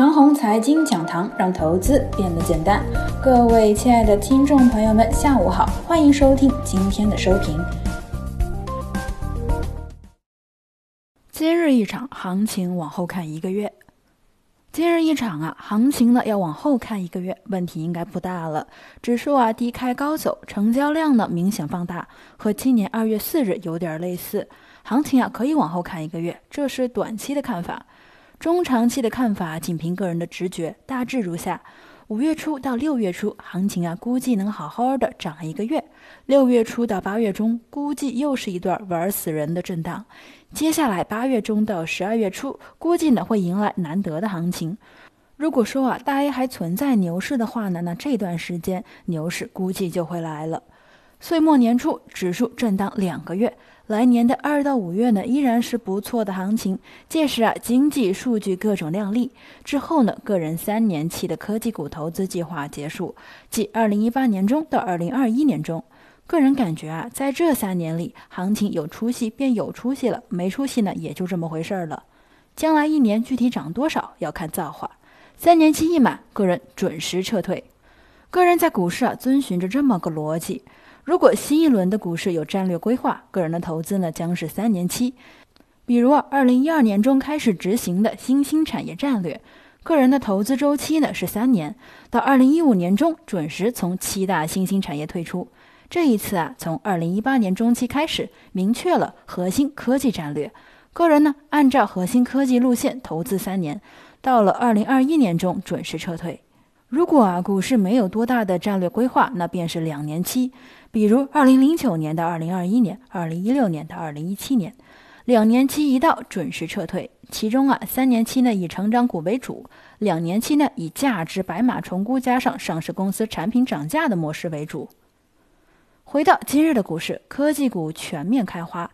长虹财经讲堂，让投资变得简单。各位亲爱的听众朋友们，下午好，欢迎收听今天的收评。今日一场行情，往后看一个月。今日一场啊，行情呢要往后看一个月，问题应该不大了。指数啊低开高走，成交量呢明显放大，和今年二月四日有点类似。行情啊可以往后看一个月，这是短期的看法。中长期的看法，仅凭个人的直觉，大致如下：五月初到六月初，行情啊，估计能好好的涨一个月；六月初到八月中，估计又是一段玩死人的震荡。接下来八月中到十二月初，估计呢会迎来难得的行情。如果说啊，大 A 还存在牛市的话呢，那这段时间牛市估计就会来了。岁末年初，指数震荡两个月。来年的二到五月呢，依然是不错的行情。届时啊，经济数据各种靓丽。之后呢，个人三年期的科技股投资计划结束，即二零一八年中到二零二一年中。个人感觉啊，在这三年里，行情有出息便有出息了，没出息呢，也就这么回事儿了。将来一年具体涨多少，要看造化。三年期一满，个人准时撤退。个人在股市啊，遵循着这么个逻辑。如果新一轮的股市有战略规划，个人的投资呢将是三年期。比如二零一二年中开始执行的新兴产业战略，个人的投资周期呢是三年，到二零一五年中准时从七大新兴产业退出。这一次啊，从二零一八年中期开始明确了核心科技战略，个人呢按照核心科技路线投资三年，到了二零二一年中准时撤退。如果啊股市没有多大的战略规划，那便是两年期。比如二零零九年到二零二一年，二零一六年到二零一七年，两年期一到准时撤退。其中啊，三年期呢以成长股为主，两年期呢以价值白马重估加上上市公司产品涨价的模式为主。回到今日的股市，科技股全面开花，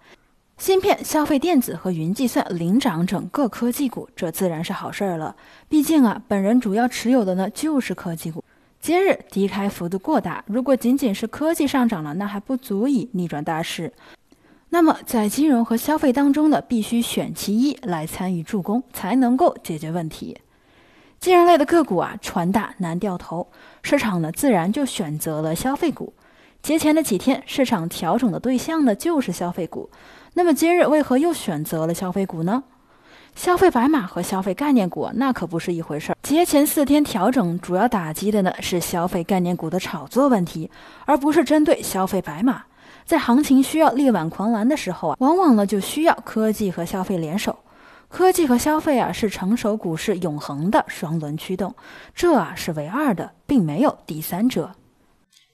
芯片、消费电子和云计算领涨整个科技股，这自然是好事儿了。毕竟啊，本人主要持有的呢就是科技股。今日低开幅度过大，如果仅仅是科技上涨了，那还不足以逆转大势。那么在金融和消费当中呢，必须选其一来参与助攻，才能够解决问题。金融类的个股啊，船大难掉头，市场呢自然就选择了消费股。节前的几天，市场调整的对象呢就是消费股。那么今日为何又选择了消费股呢？消费白马和消费概念股那可不是一回事儿。节前四天调整主要打击的呢是消费概念股的炒作问题，而不是针对消费白马。在行情需要力挽狂澜的时候啊，往往呢就需要科技和消费联手。科技和消费啊是成熟股市永恒的双轮驱动，这啊是唯二的，并没有第三者。